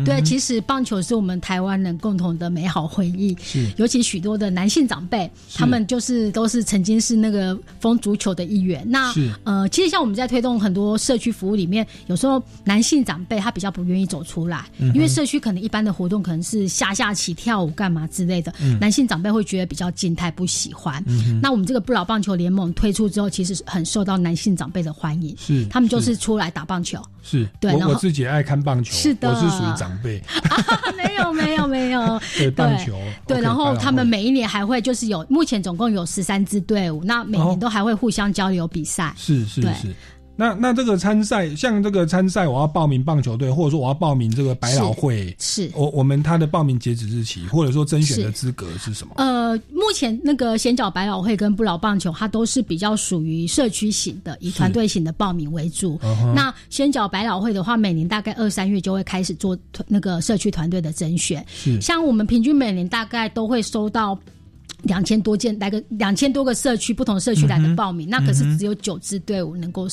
对，其实棒球是我们台湾人共同的美好回忆。是，尤其许多的男性长辈，他们就是都是曾经是那个风足球的一员。那呃，其实像我们在推动很多社区服务里面，有时候男性长辈他比较不愿意走出来，因为社区可能一般的活动可能是下下棋跳舞。干嘛之类的，男性长辈会觉得比较静态，不喜欢。那我们这个不老棒球联盟推出之后，其实很受到男性长辈的欢迎。是，他们就是出来打棒球。是，对。我我自己爱看棒球，是的，我是属于长辈。没有，没有，没有。对棒球，对。然后他们每一年还会就是有，目前总共有十三支队伍，那每年都还会互相交流比赛。是是是。那那这个参赛，像这个参赛，我要报名棒球队，或者说我要报名这个百老汇，是我我们他的报名截止日期，或者说甄选的资格是什么？呃，目前那个先角百老汇跟不老棒球，它都是比较属于社区型的，以团队型的报名为主。那先角百老汇的话，每年大概二三月就会开始做那个社区团队的甄选。是，像我们平均每年大概都会收到两千多件，来个两千多个社区不同社区来的报名，那可是只有九支队伍能够。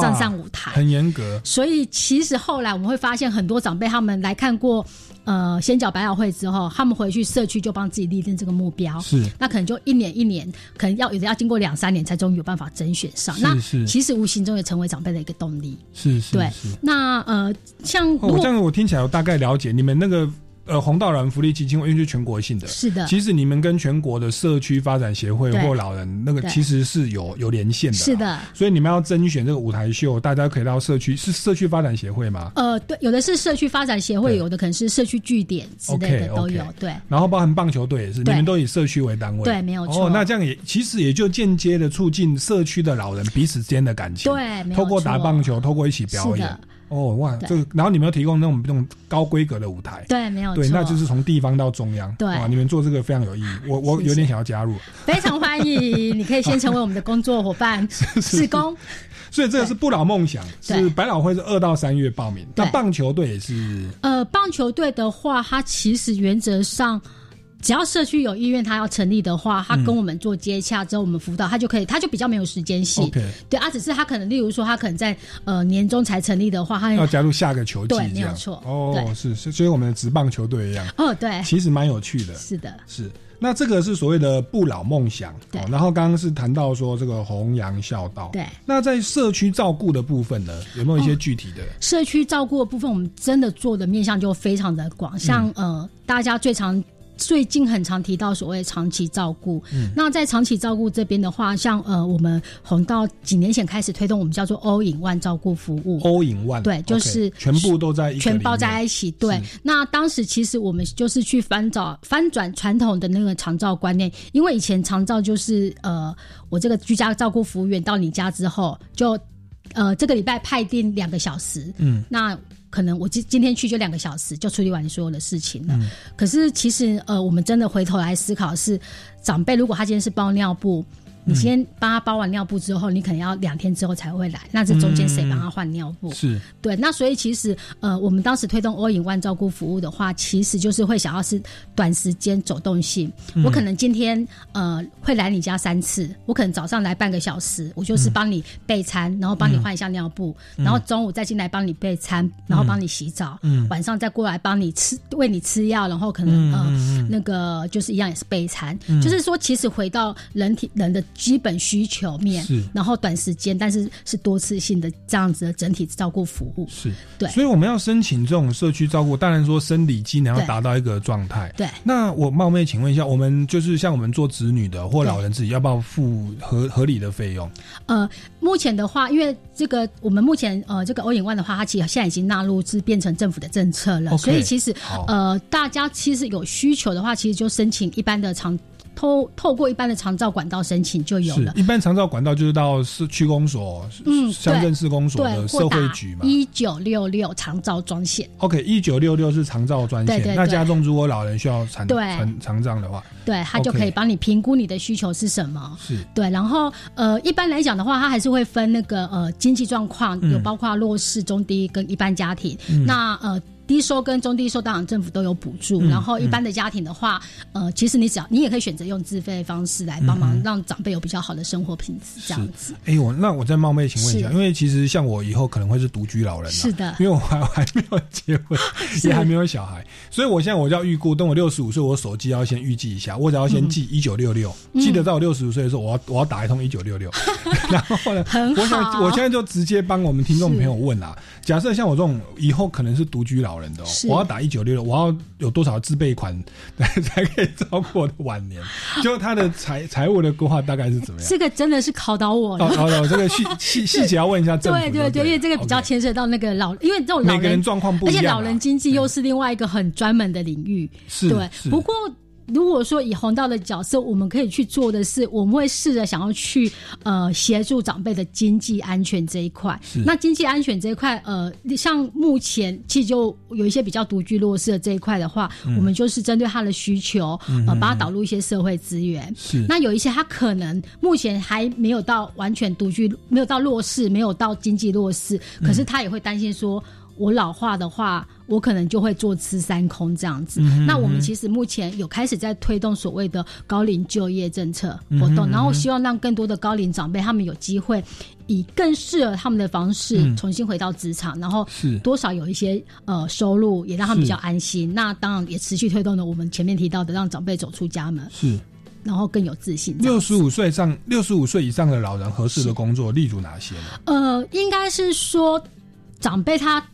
站上舞台很严格，所以其实后来我们会发现，很多长辈他们来看过呃仙脚百老汇之后，他们回去社区就帮自己立定这个目标，是那可能就一年一年，可能要有的要经过两三年才终于有办法甄选上。那其实无形中也成为长辈的一个动力。是是，对。那呃，像我这样我听起来我大概了解你们那个呃，红道老人福利基金会因为是全国性的，是的。其实你们跟全国的社区发展协会或老人那个其实是有有连线的，是的。所以你们要甄选这个舞台秀，大家可以到社区，是社区发展协会吗？呃，对，有的是社区发展协会，有的可能是社区据点之类的都有。对。然后包含棒球队也是，你们都以社区为单位，对，没有错。哦，那这样也其实也就间接的促进社区的老人彼此之间的感情，对，透过打棒球，透过一起表演。哦哇，这个，然后你们要提供那种那种高规格的舞台，对，没有对，那就是从地方到中央，对，你们做这个非常有意义，我 我有点想要加入，非常欢迎，你可以先成为我们的工作伙伴，施工。所以这个是不老梦想，是百老汇是二到三月报名，那棒球队也是，呃，棒球队的话，它其实原则上。只要社区有意愿，他要成立的话，他跟我们做接洽之后，我们辅导他就可以，他就比较没有时间性。对啊，只是他可能，例如说，他可能在呃年终才成立的话，他要加入下个球季，对，没有错。哦，是是，就跟我们的职棒球队一样。哦，对，其实蛮有趣的。是的，是。那这个是所谓的不老梦想。对。然后刚刚是谈到说这个弘扬孝道。对。那在社区照顾的部分呢，有没有一些具体的？社区照顾的部分，我们真的做的面向就非常的广，像呃，大家最常。最近很常提到所谓长期照顾，那在长期照顾这边的话，像呃，我们红到几年前开始推动我们叫做 All in One 照顾服务，All in One 对，就是全部都在全包在一起。对，那当时其实我们就是去翻找翻转传统的那个长照观念，因为以前长照就是呃，我这个居家照顾服务员到你家之后，就呃这个礼拜派定两个小时，嗯，那。可能我今今天去就两个小时就处理完所有的事情了。可是其实呃，我们真的回头来思考是，长辈如果他今天是包尿布。你先帮他包完尿布之后，你可能要两天之后才会来。那这中间谁帮他换尿布？是对。那所以其实呃，我们当时推动 All in One 照顾服务的话，其实就是会想要是短时间走动性。我可能今天呃会来你家三次，我可能早上来半个小时，我就是帮你备餐，然后帮你换一下尿布，然后中午再进来帮你备餐，然后帮你洗澡，晚上再过来帮你吃喂你吃药，然后可能呃那个就是一样也是备餐。就是说，其实回到人体人的。基本需求面，是，然后短时间，但是是多次性的这样子的整体照顾服务，是对。所以我们要申请这种社区照顾，当然说生理机能要达到一个状态。对。那我冒昧请问一下，我们就是像我们做子女的或老人自己，要不要付合合理的费用？呃，目前的话，因为这个我们目前呃这个欧影万的话，它其实现在已经纳入是变成政府的政策了，所以其实呃大家其实有需求的话，其实就申请一般的长。透透过一般的长照管道申请就有了。一般长照管道就是到市区公所、嗯，乡镇市公所的社会局嘛。一九六六长照专线。OK，一九六六是长照专线。那家中如果老人需要长长长照的话，对他就可以帮你评估你的需求是什么。是对，然后呃，一般来讲的话，他还是会分那个呃经济状况，有包括弱势、中低跟一般家庭。那呃。低收跟中低收，当然政府都有补助。然后一般的家庭的话，呃，其实你只要你也可以选择用自费方式来帮忙，让长辈有比较好的生活品质，这样子。哎，我那我再冒昧请问一下，因为其实像我以后可能会是独居老人，是的，因为我还还没有结婚，也还没有小孩，所以我现在我就要预估，等我六十五岁，我手机要先预计一下，我只要先记一九六六，记得在我六十五岁的时候，我要我要打一通一九六六。然后呢，我想我现在就直接帮我们听众朋友问啊，假设像我这种以后可能是独居老人的，哦我要打。一九六六，我要有多少自备款 才可以照顾我的晚年？就他的财财务的规划大概是怎么样？这个真的是考倒我。哦哦，这个细 细细节要问一下政府。对对对，因为这个比较牵涉到那个老，因为这种每个人状况不一样，而且老人经济又是另外一个很专门的领域。是，对。不过。如果说以红道的角色，我们可以去做的是，我们会试着想要去呃协助长辈的经济安全这一块。那经济安全这一块，呃，像目前其实就有一些比较独居弱势的这一块的话，我们就是针对他的需求，呃，把他导入一些社会资源。是。那有一些他可能目前还没有到完全独居，没有到弱势，没有到经济弱势，可是他也会担心说。我老化的话，我可能就会坐吃山空这样子。那我们其实目前有开始在推动所谓的高龄就业政策活动，然后希望让更多的高龄长辈他们有机会以更适合他们的方式重新回到职场，然后多少有一些呃收入，也让他们比较安心。那当然也持续推动了我们前面提到的让长辈走出家门，是，然后更有自信。六十五岁上六十五岁以上的老人合适的工作，例如哪些呢？呃，应该是说长辈他。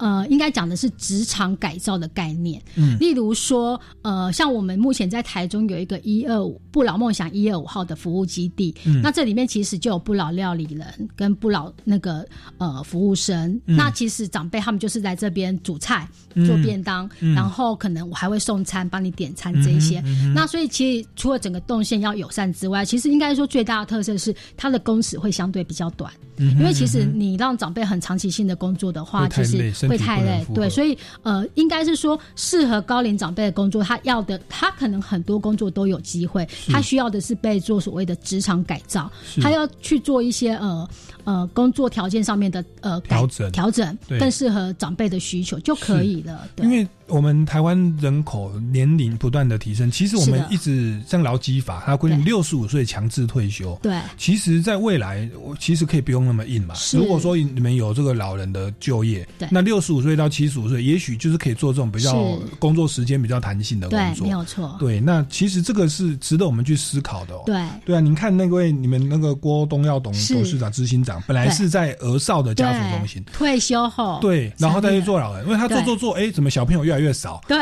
呃，应该讲的是职场改造的概念。嗯，例如说，呃，像我们目前在台中有一个一二五不老梦想一二五号的服务基地，嗯，那这里面其实就有不老料理人跟不老那个呃服务生。那其实长辈他们就是在这边煮菜、做便当，然后可能我还会送餐、帮你点餐这一些。那所以其实除了整个动线要友善之外，其实应该说最大的特色是它的工时会相对比较短。因为其实你让长辈很长期性的工作的话，其实会太累。对，所以呃，应该是说适合高龄长辈的工作，他要的他可能很多工作都有机会，他需要的是被做所谓的职场改造，他要去做一些呃。呃，工作条件上面的呃调整调整，更适合长辈的需求就可以了。对因为我们台湾人口年龄不断的提升，其实我们一直像劳基法，它规定六十五岁强制退休。对，其实，在未来，其实可以不用那么硬嘛。如果说你们有这个老人的就业，那六十五岁到七十五岁，也许就是可以做这种比较工作时间比较弹性的工作。没有错。对，那其实这个是值得我们去思考的。对，对啊，您看那位你们那个郭东耀董董事长、执行长。本来是在俄少的家属中心。退休后，对，然后再去做老人，因为他做做做，哎，怎么小朋友越来越少？对，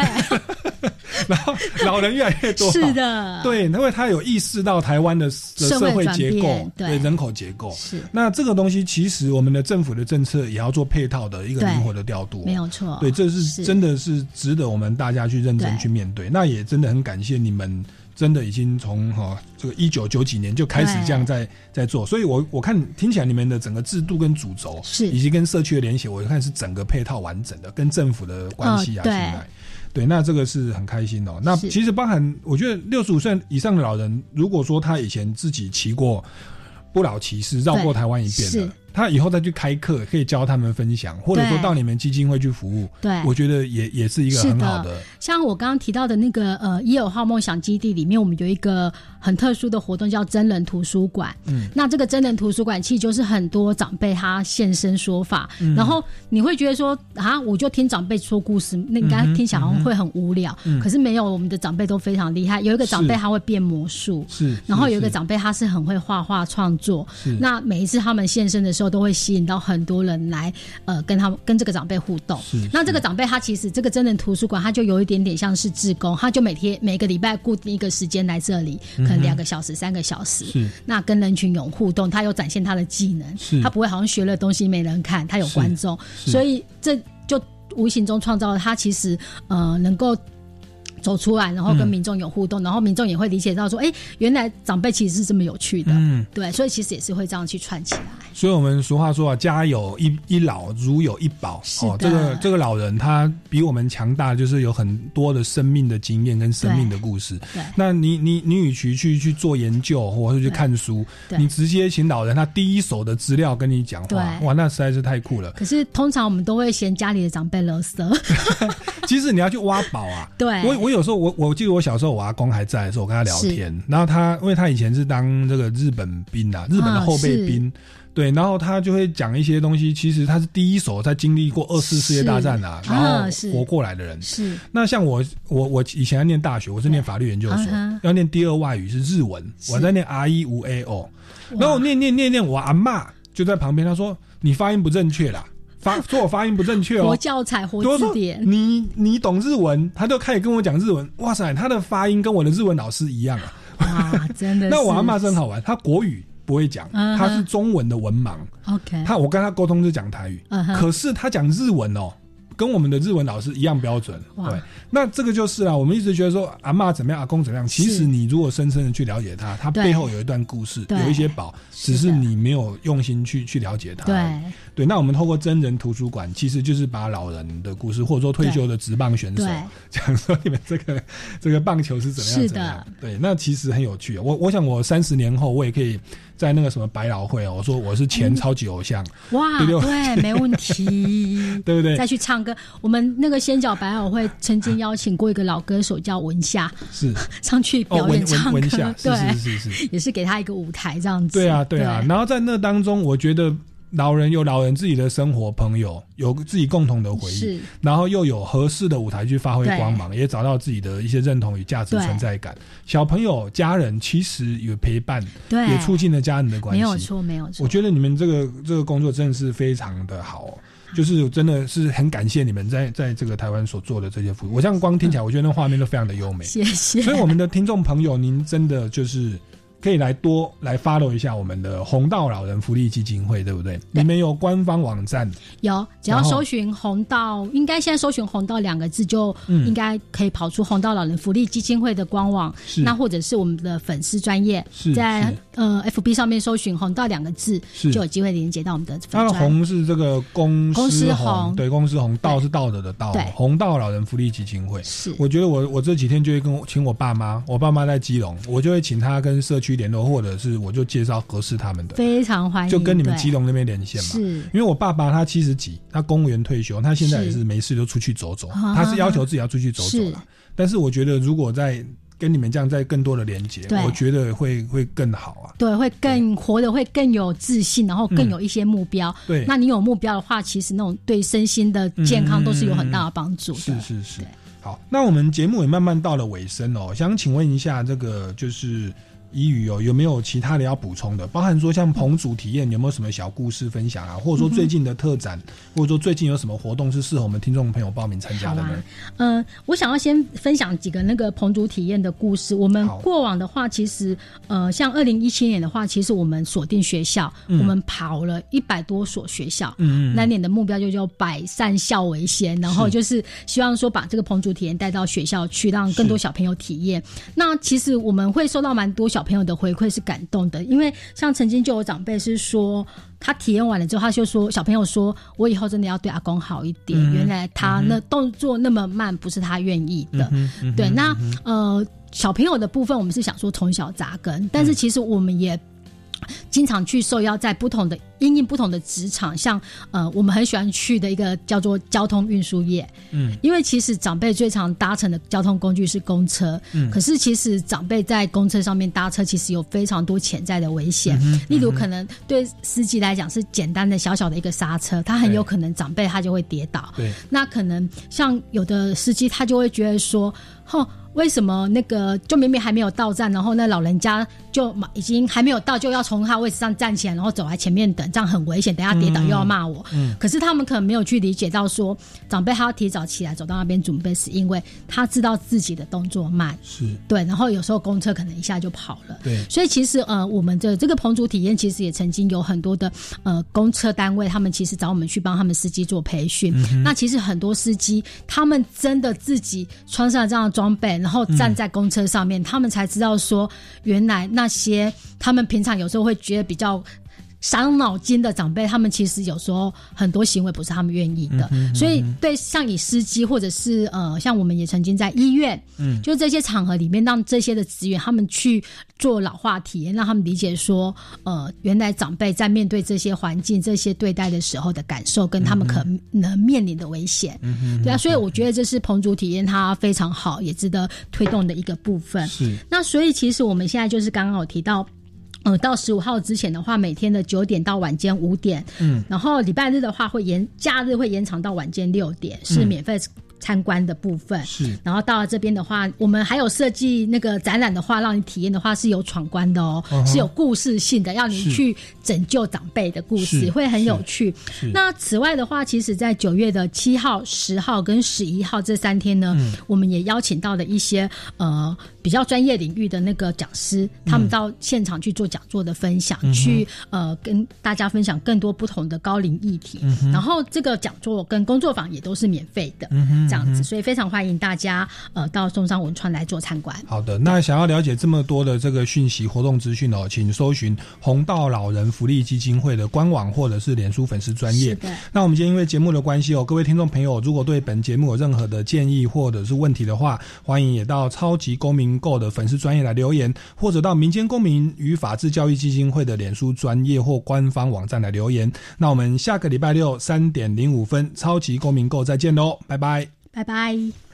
然后老人越来越多，是的，对，因为他有意识到台湾的社会结构，对。人口结构，是。那这个东西，其实我们的政府的政策也要做配套的一个灵活的调度，没有错，对，这是真的是值得我们大家去认真去面对。那也真的很感谢你们。真的已经从哈这个一九九几年就开始这样在在做，所以我我看听起来你们的整个制度跟主轴是。以及跟社区的联系，我看是整个配套完整的，跟政府的关系啊，现在。对，那这个是很开心哦。那其实包含我觉得六十五岁以上的老人，如果说他以前自己骑过不老骑士绕过台湾一遍的。他以后再去开课，可以教他们分享，或者说到你们基金会去服务。对，我觉得也也是一个很好的。像我刚刚提到的那个呃一二号梦想基地里面，我们有一个很特殊的活动，叫真人图书馆。嗯，那这个真人图书馆其实就是很多长辈他现身说法，然后你会觉得说啊，我就听长辈说故事，那应该听起来好像会很无聊。嗯，可是没有，我们的长辈都非常厉害。有一个长辈他会变魔术，是，然后有一个长辈他是很会画画创作。是，那每一次他们现身的时候。都会吸引到很多人来，呃，跟他们跟这个长辈互动。那这个长辈他其实这个真人图书馆，他就有一点点像是志工，他就每天每个礼拜固定一个时间来这里，可能两个小时、三个小时。那跟人群有互动，他有展现他的技能。他不会好像学了东西没人看，他有观众，所以这就无形中创造了他其实呃能够。走出来，然后跟民众有互动，然后民众也会理解到说，哎，原来长辈其实是这么有趣的，嗯，对，所以其实也是会这样去串起来。所以我们俗话说啊，家有一一老，如有一宝。哦，这个这个老人他比我们强大，就是有很多的生命的经验跟生命的故事。对，那你你你与其去去做研究或者去看书，你直接请老人他第一手的资料跟你讲话，哇，那实在是太酷了。可是通常我们都会嫌家里的长辈勒瑟。其实你要去挖宝啊，对，我我有时候我我记得我小时候我阿公还在的时候，我跟他聊天，然后他因为他以前是当这个日本兵啊，日本的后备兵，对，然后他就会讲一些东西，其实他是第一手在经历过二次世界大战啊，然后活过来的人。是，那像我我我以前要念大学，我是念法律研究所，要念第二外语是日文，我在念 R E 五 A O，然后我念念念念，我阿妈就在旁边，他说你发音不正确啦。发说我发音不正确哦，活教材活字典。你你懂日文，他就开始跟我讲日文。哇塞，他的发音跟我的日文老师一样啊！哇，真的。那我阿妈真好玩，他国语不会讲，他是中文的文盲。OK，他我跟他沟通是讲台语，可是他讲日文哦。跟我们的日文老师一样标准，对，那这个就是啊，我们一直觉得说阿妈怎么样，阿公怎么样，其实你如果深深的去了解他，他背后有一段故事，有一些宝，只是你没有用心去去了解他。对，对，那我们透过真人图书馆，其实就是把老人的故事，或者说退休的职棒选手，讲说你们这个这个棒球是怎么样怎么样，对，那其实很有趣。我我想我三十年后，我也可以。在那个什么百老汇哦，我说我是前超级偶像，哇，对，没问题，对不对？再去唱歌，我们那个仙脚百老汇曾经邀请过一个老歌手叫文夏，是 上去表演唱歌，对，是是是，也是给他一个舞台这样子。对啊，对啊。然后在那当中，我觉得。老人有老人自己的生活，朋友有自己共同的回忆，然后又有合适的舞台去发挥光芒，也找到自己的一些认同与价值存在感。小朋友、家人其实有陪伴，也促进了家人的关系。没有错，没有错。我觉得你们这个这个工作真的是非常的好。就是真的是很感谢你们在在这个台湾所做的这些服务。我这样光听起来，我觉得那画面都非常的优美。谢谢。所以我们的听众朋友，您真的就是。可以来多来 follow 一下我们的红道老人福利基金会，对不对？你们有官方网站？有，只要搜寻红道，应该现在搜寻红道两个字，就应该可以跑出红道老人福利基金会的官网。那或者是我们的粉丝专业，在呃 FB 上面搜寻红道两个字，就有机会连接到我们的。那个红是这个公司红，对，公司红道是道德的道，红道老人福利基金会。是，我觉得我我这几天就会跟我请我爸妈，我爸妈在基隆，我就会请他跟社区。去联络，或者是我就介绍合适他们的，非常欢迎，就跟你们基隆那边连线嘛。是，因为我爸爸他七十几，他公务员退休，他现在也是没事就出去走走，他是要求自己要出去走走了。但是我觉得，如果在跟你们这样在更多的连接，我觉得会会更好啊。对，会更活得会更有自信，然后更有一些目标。对，那你有目标的话，其实那种对身心的健康都是有很大的帮助。是是是。好，那我们节目也慢慢到了尾声哦，想请问一下，这个就是。一语哦，有没有其他的要补充的？包含说像棚主体验，有没有什么小故事分享啊？或者说最近的特展，或者说最近有什么活动是适合我们听众朋友报名参加的呢？嗯，我想要先分享几个那个棚主体验的故事。我们过往的话，其实呃，像二零一七年的话，其实我们锁定学校，我们跑了一百多所学校。嗯嗯。那年的目标就叫百善孝为先，然后就是希望说把这个棚主体验带到学校去，让更多小朋友体验。那其实我们会收到蛮多小。小朋友的回馈是感动的，因为像曾经就有长辈是说，他体验完了之后，他就说小朋友说，我以后真的要对阿公好一点。原来他那动作那么慢，不是他愿意的。对，那呃，小朋友的部分，我们是想说从小扎根，但是其实我们也。经常去受邀在不同的因应不同的职场，像呃，我们很喜欢去的一个叫做交通运输业，嗯，因为其实长辈最常搭乘的交通工具是公车，嗯，可是其实长辈在公车上面搭车，其实有非常多潜在的危险，例如可能对司机来讲是简单的小小的一个刹车，他很有可能长辈他就会跌倒，对，那可能像有的司机他就会觉得说，哼。为什么那个就明明还没有到站，然后那老人家就已经还没有到，就要从他位置上站起来，然后走来前面等，这样很危险，等下跌倒又要骂我。嗯，可是他们可能没有去理解到说，长辈他要提早起来走到那边准备，是因为他知道自己的动作慢，是对，然后有时候公车可能一下就跑了。对，所以其实呃，我们的这个棚主体验其实也曾经有很多的呃公车单位，他们其实找我们去帮他们司机做培训。那其实很多司机他们真的自己穿上这样的装备。然后站在公车上面，他们才知道说，原来那些他们平常有时候会觉得比较。伤脑筋的长辈，他们其实有时候很多行为不是他们愿意的，所以对像你司机或者是呃，像我们也曾经在医院，嗯，就这些场合里面，让这些的职员他们去做老化体验，让他们理解说，呃，原来长辈在面对这些环境、这些对待的时候的感受，跟他们可能面临的危险，嗯对啊，所以我觉得这是棚主体验，它非常好，也值得推动的一个部分。是，那所以其实我们现在就是刚刚有提到。呃，到十五号之前的话，每天的九点到晚间五点，嗯，然后礼拜日的话会延，假日会延长到晚间六点，是免费。参观的部分。是，然后到了这边的话，我们还有设计那个展览的话，让你体验的话是有闯关的哦，是有故事性的，要你去拯救长辈的故事，会很有趣。那此外的话，其实在九月的七号、十号跟十一号这三天呢，我们也邀请到了一些呃比较专业领域的那个讲师，他们到现场去做讲座的分享，去呃跟大家分享更多不同的高龄议题。然后这个讲座跟工作坊也都是免费的。这样子，所以非常欢迎大家呃到中山文创来做参观。好的，那想要了解这么多的这个讯息、活动资讯哦，请搜寻红道老人福利基金会的官网或者是脸书粉丝专业。那我们今天因为节目的关系哦，各位听众朋友，如果对本节目有任何的建议或者是问题的话，欢迎也到超级公民购的粉丝专业来留言，或者到民间公民与法治教育基金会的脸书专业或官方网站来留言。那我们下个礼拜六三点零五分，超级公民购再见喽，拜拜。拜拜。